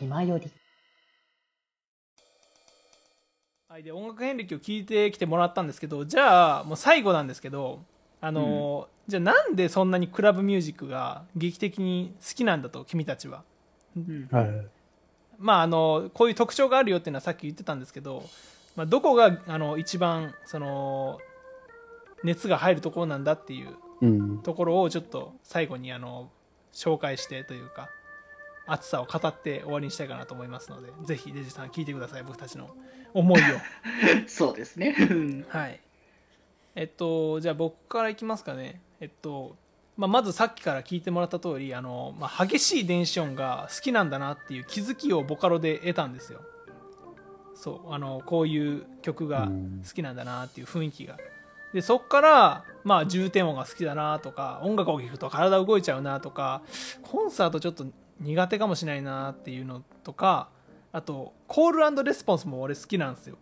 気まより。はい、で音楽遍歴を聞いてきてもらったんですけどじゃあもう最後なんですけどあの、じゃあなんでそんなにクラブミュージックが劇的に好きなんだと君たちはうんはい。まああのこういう特徴があるよっていうのはさっき言ってたんですけど、まあ、どこがあの一番その熱が入るところなんだっていううん。ところをちょっと最後にあの紹介してというか熱さを語って終わりにしたいかなと思いますのでぜひデジさん聞いてください僕たちの思いを。そうですね。うん。はい。えっとじゃあ僕からいきますかね。えっと、まあ、まずさっきから聞いてもらった通りあの、まあ、激しい電子音が好きなんだなっていう気づきをボカロで得たんですよ。そうあのこういう曲がうん。好きなんだなっていう雰囲気が。でそっからまあ重点音が好きだなとか音楽を聴くと体動いちゃうなとかコンサートちょっと苦手かもしれないなっていうのとかあとコールレスポンスも俺好きなんですよ。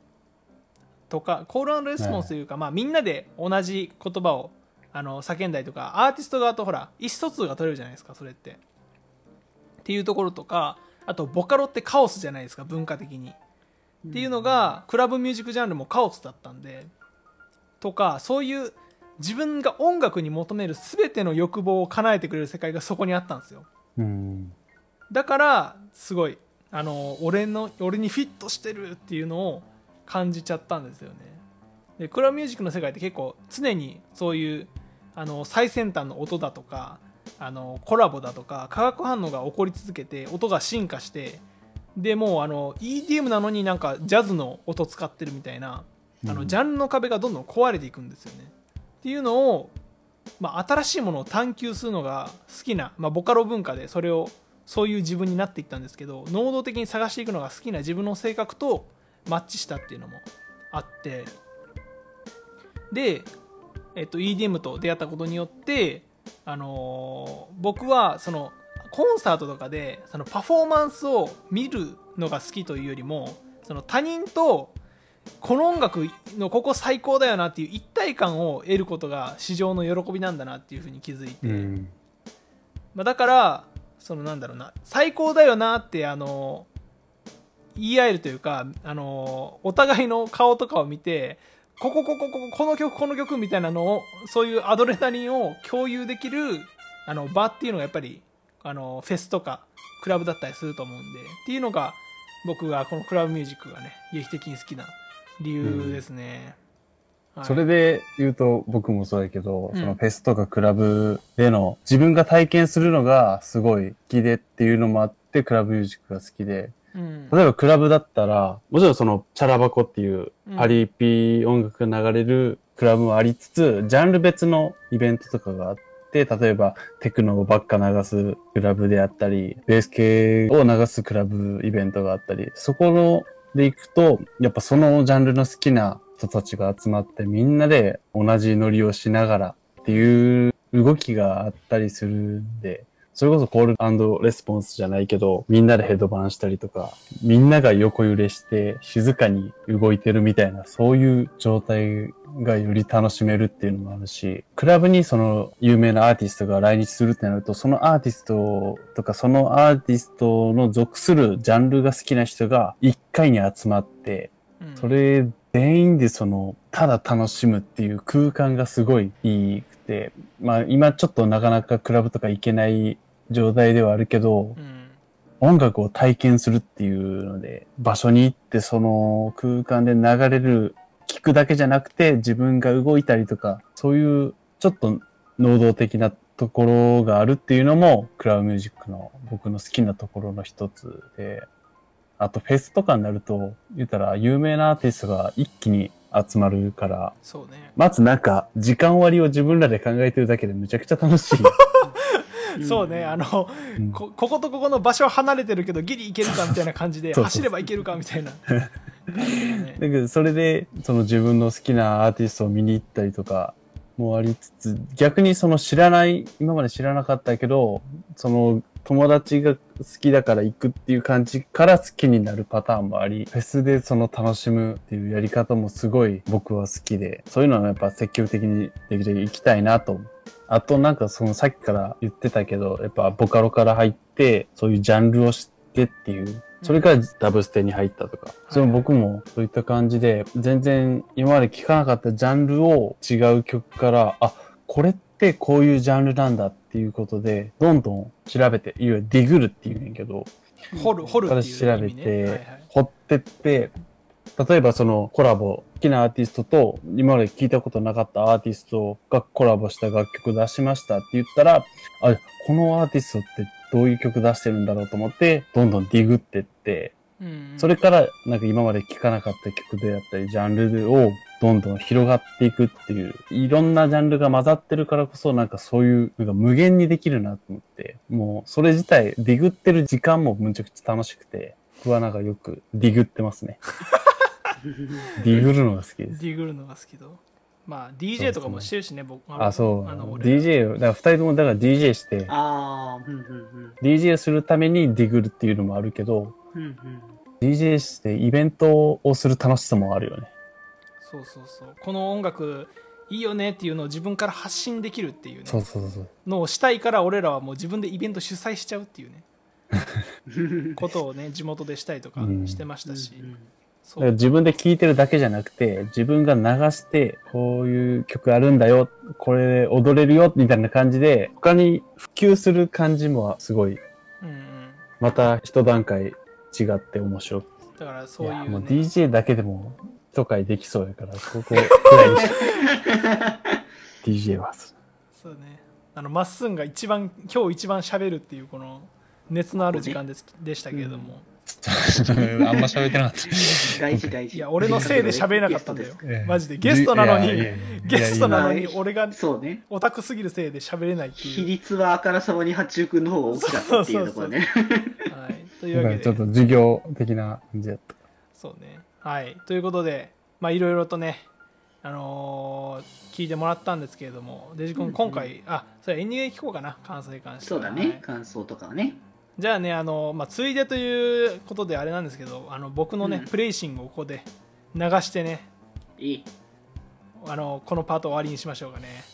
とかコールレスポンスというか、まあ、みんなで同じ言葉をあの叫んだりとかアーティスト側とほら意思疎通が取れるじゃないですかそれって。っていうところとかあとボカロってカオスじゃないですか文化的に。っていうのがクラブミュージックジャンルもカオスだったんでとかそういう自分が音楽に求める全ての欲望を叶えてくれる世界がそこにあったんですよ。うん。だからすごいあの俺の俺にフィットしてるっていうのを感じちゃったんですよね。でクラブミュージックの世界って結構常にそういうあの最先端の音だとかあのコラボだとか化学反応が起こり続けて音が進化してでもうあの EDM なのになんかジャズの音使ってるみたいなあのジャンルの壁がどんどん壊れていくんですよね。っていうのを、まあ、新しいものを探求するのが好きな、まあ、ボカロ文化でそれをそういう自分になっていったんですけど能動的に探していくのが好きな自分の性格とマッチしたっていうのもあってで、えっと、EDM と出会ったことによって、あのー僕はそのコンサートとかでそのパフォーマンスを見るのが好きというよりもその他人とこの音楽のここ最高だよなっていう一体感を得ることが市場の喜びなんだなっていうふうに気づいて、うん。まあ、だからそのなんだろうな最高だよなってあの言い合えるというかあのお互いの顔とかを見てこここここここの曲この曲みたいなのをそういうアドレナリンを共有できるあの場っていうのがやっぱりあのフェスとかクラブだったりすると思うんでっていうのが僕がこのクラブミュージックがね劇的に好きな理由ですね、はい。それで言うと僕もそうだけど、うん。そのフェスとかクラブでの自分が体験するのがすごい好きでっていうのもあってクラブミュージックが好きで、うん。例えばクラブだったら、もちろんそのチャラバコっていううんパリピ音楽が流れるクラブもありつつ、ジャンル別のイベントとかがあって、例えばテクノばっか流すクラブであったり、ベース系を流すクラブイベントがあったり、そこので行くと、やっぱそのジャンルの好きな人たちが集まってみんなで同じノリをしながらっていう動きがあったりするんで、それこそコールレスポンスじゃないけど、みんなでヘッドバンしたりとか、みんなが横揺れして静かに動いてるみたいな、そういう状態がより楽しめるっていうのもあるし、クラブにその有名なアーティストが来日するってなると、そのアーティストとか、そのアーティストの属するジャンルが好きな人が一回に集まって、うん。それ全員でその、ただ楽しむっていう空間がすごいいいくて、まあ今ちょっとなかなかクラブとか行けない状態ではあるけど、うん音楽を体験するっていうので、場所に行ってその空間で流れる、聞くだけじゃなくて自分が動いたりとか、そういうちょっと能動的なところがあるっていうのも、クラブミュージックの僕の好きなところの一つで、あとフェスとかになると、言ったら有名なアーティストが一気に集まるから、そうねまずなんか時間割を自分らで考えてるだけでむちゃくちゃ楽しい。そうね、あの、うん。こ、こことここの場所は離れてるけど、ギリ行けるかみたいな感じで、走れば行けるかみたいな。だけど、それで、その自分の好きなアーティストを見に行ったりとかもありつつ、逆にその知らない、今まで知らなかったけど、その友達が好きだから行くっていう感じから好きになるパターンもあり、フェスでその楽しむっていうやり方もすごい僕は好きで、そういうのはやっぱ積極的にできるだけ行きたいなと思う。あとなんかそのさっきから言ってたけど、やっぱボカロから入って、そういうジャンルを知ってっていう。それからダブステに入ったとか。それも僕もそういった感じで、全然今まで聴かなかったジャンルを違う曲から、あ、これってこういうジャンルなんだっていうことで、どんどん調べて、いわゆるディグルっていうんやけど、掘る掘るっていうね。はいはてい、掘ってって、例えばそのコラボ、好きなアーティストと今まで聞いたことなかったアーティストがコラボした楽曲出しましたって言ったら、あ、このアーティストってどういう曲出してるんだろうと思って、どんどんディグってって、うんそれからなんか今まで聴かなかった曲であったり、ジャンルをどんどん広がっていくっていう、いろんなジャンルが混ざってるからこそ、なんかそういう、なんか無限にできるなと思って、もうそれ自体、ディグってる時間もむちゃくちゃ楽しくて、僕はなんかよくディグってますね。ディグるのが好きです。ディグるのが好きとまあ DJ とかもしてるしね僕あ、そう。あの俺 DJ、だから二人ともだから DJ して、ああ、うんうん、DJ するためにディグるっていうのもあるけど、うん。うん DJ してイベントをする楽しさもあるよね。そうそうそうこの音楽いいよねっていうのを自分から発信できるっていうねそうそうそう。のをしたいから俺らはもう自分でイベント主催しちゃうっていうねうん。ことをね地元でしたりとかうんしてましたし、うんそうだから自分で聴いてるだけじゃなくて、自分が流して、こういう曲あるんだよ、これ踊れるよ、みたいな感じで、他に普及する感じもすごい、うんうん、また一段階違って面白くだからそういう,、ね、もう DJ だけでも一回できそうやから、ここくらいにし DJ は。そうね。あのまっすんが一番今日一番喋るっていうこの熱のある時間ですでしたけれども、あんま喋ってなかった。大事大事。いや俺のせいで喋れなかったんだよええマジでゲストなのにゲストなのに俺がそうね。オタクすぎるせいで喋れないって比いう、率はあからさまに八中君の方が大きかったっていうところね。はい、というわけでちょっと授業的な感じだった。そうねはいということでまあいろいろとねあのー聞いてもらったんですけれどもデジ君うんうん今回、あそれエンディングで聞こうかな感想に関してははいそうだね。感想とかはね。じゃあねあの、まあ、ついでということであれなんですけどあの僕のね、うん。プレイシングをここで流してねいい。あのこのパート終わりにしましょうかね、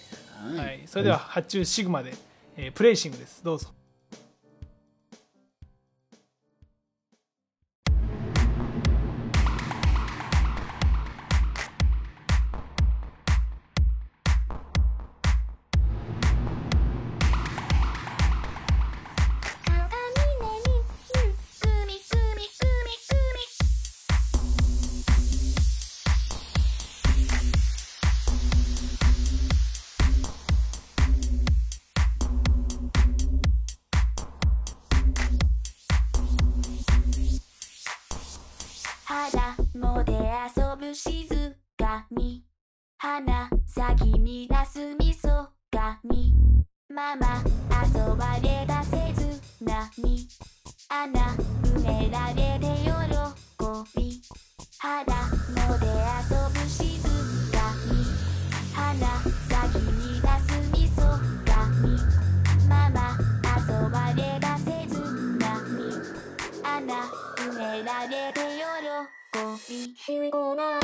は。はいい、それでは発注シグマで、えープレイシングです。どうぞ肌もで遊ぶ静かに花咲き乱すみそかにママ遊ばれだせずなに穴埋められて喜び肌ので遊ぶ Here we go now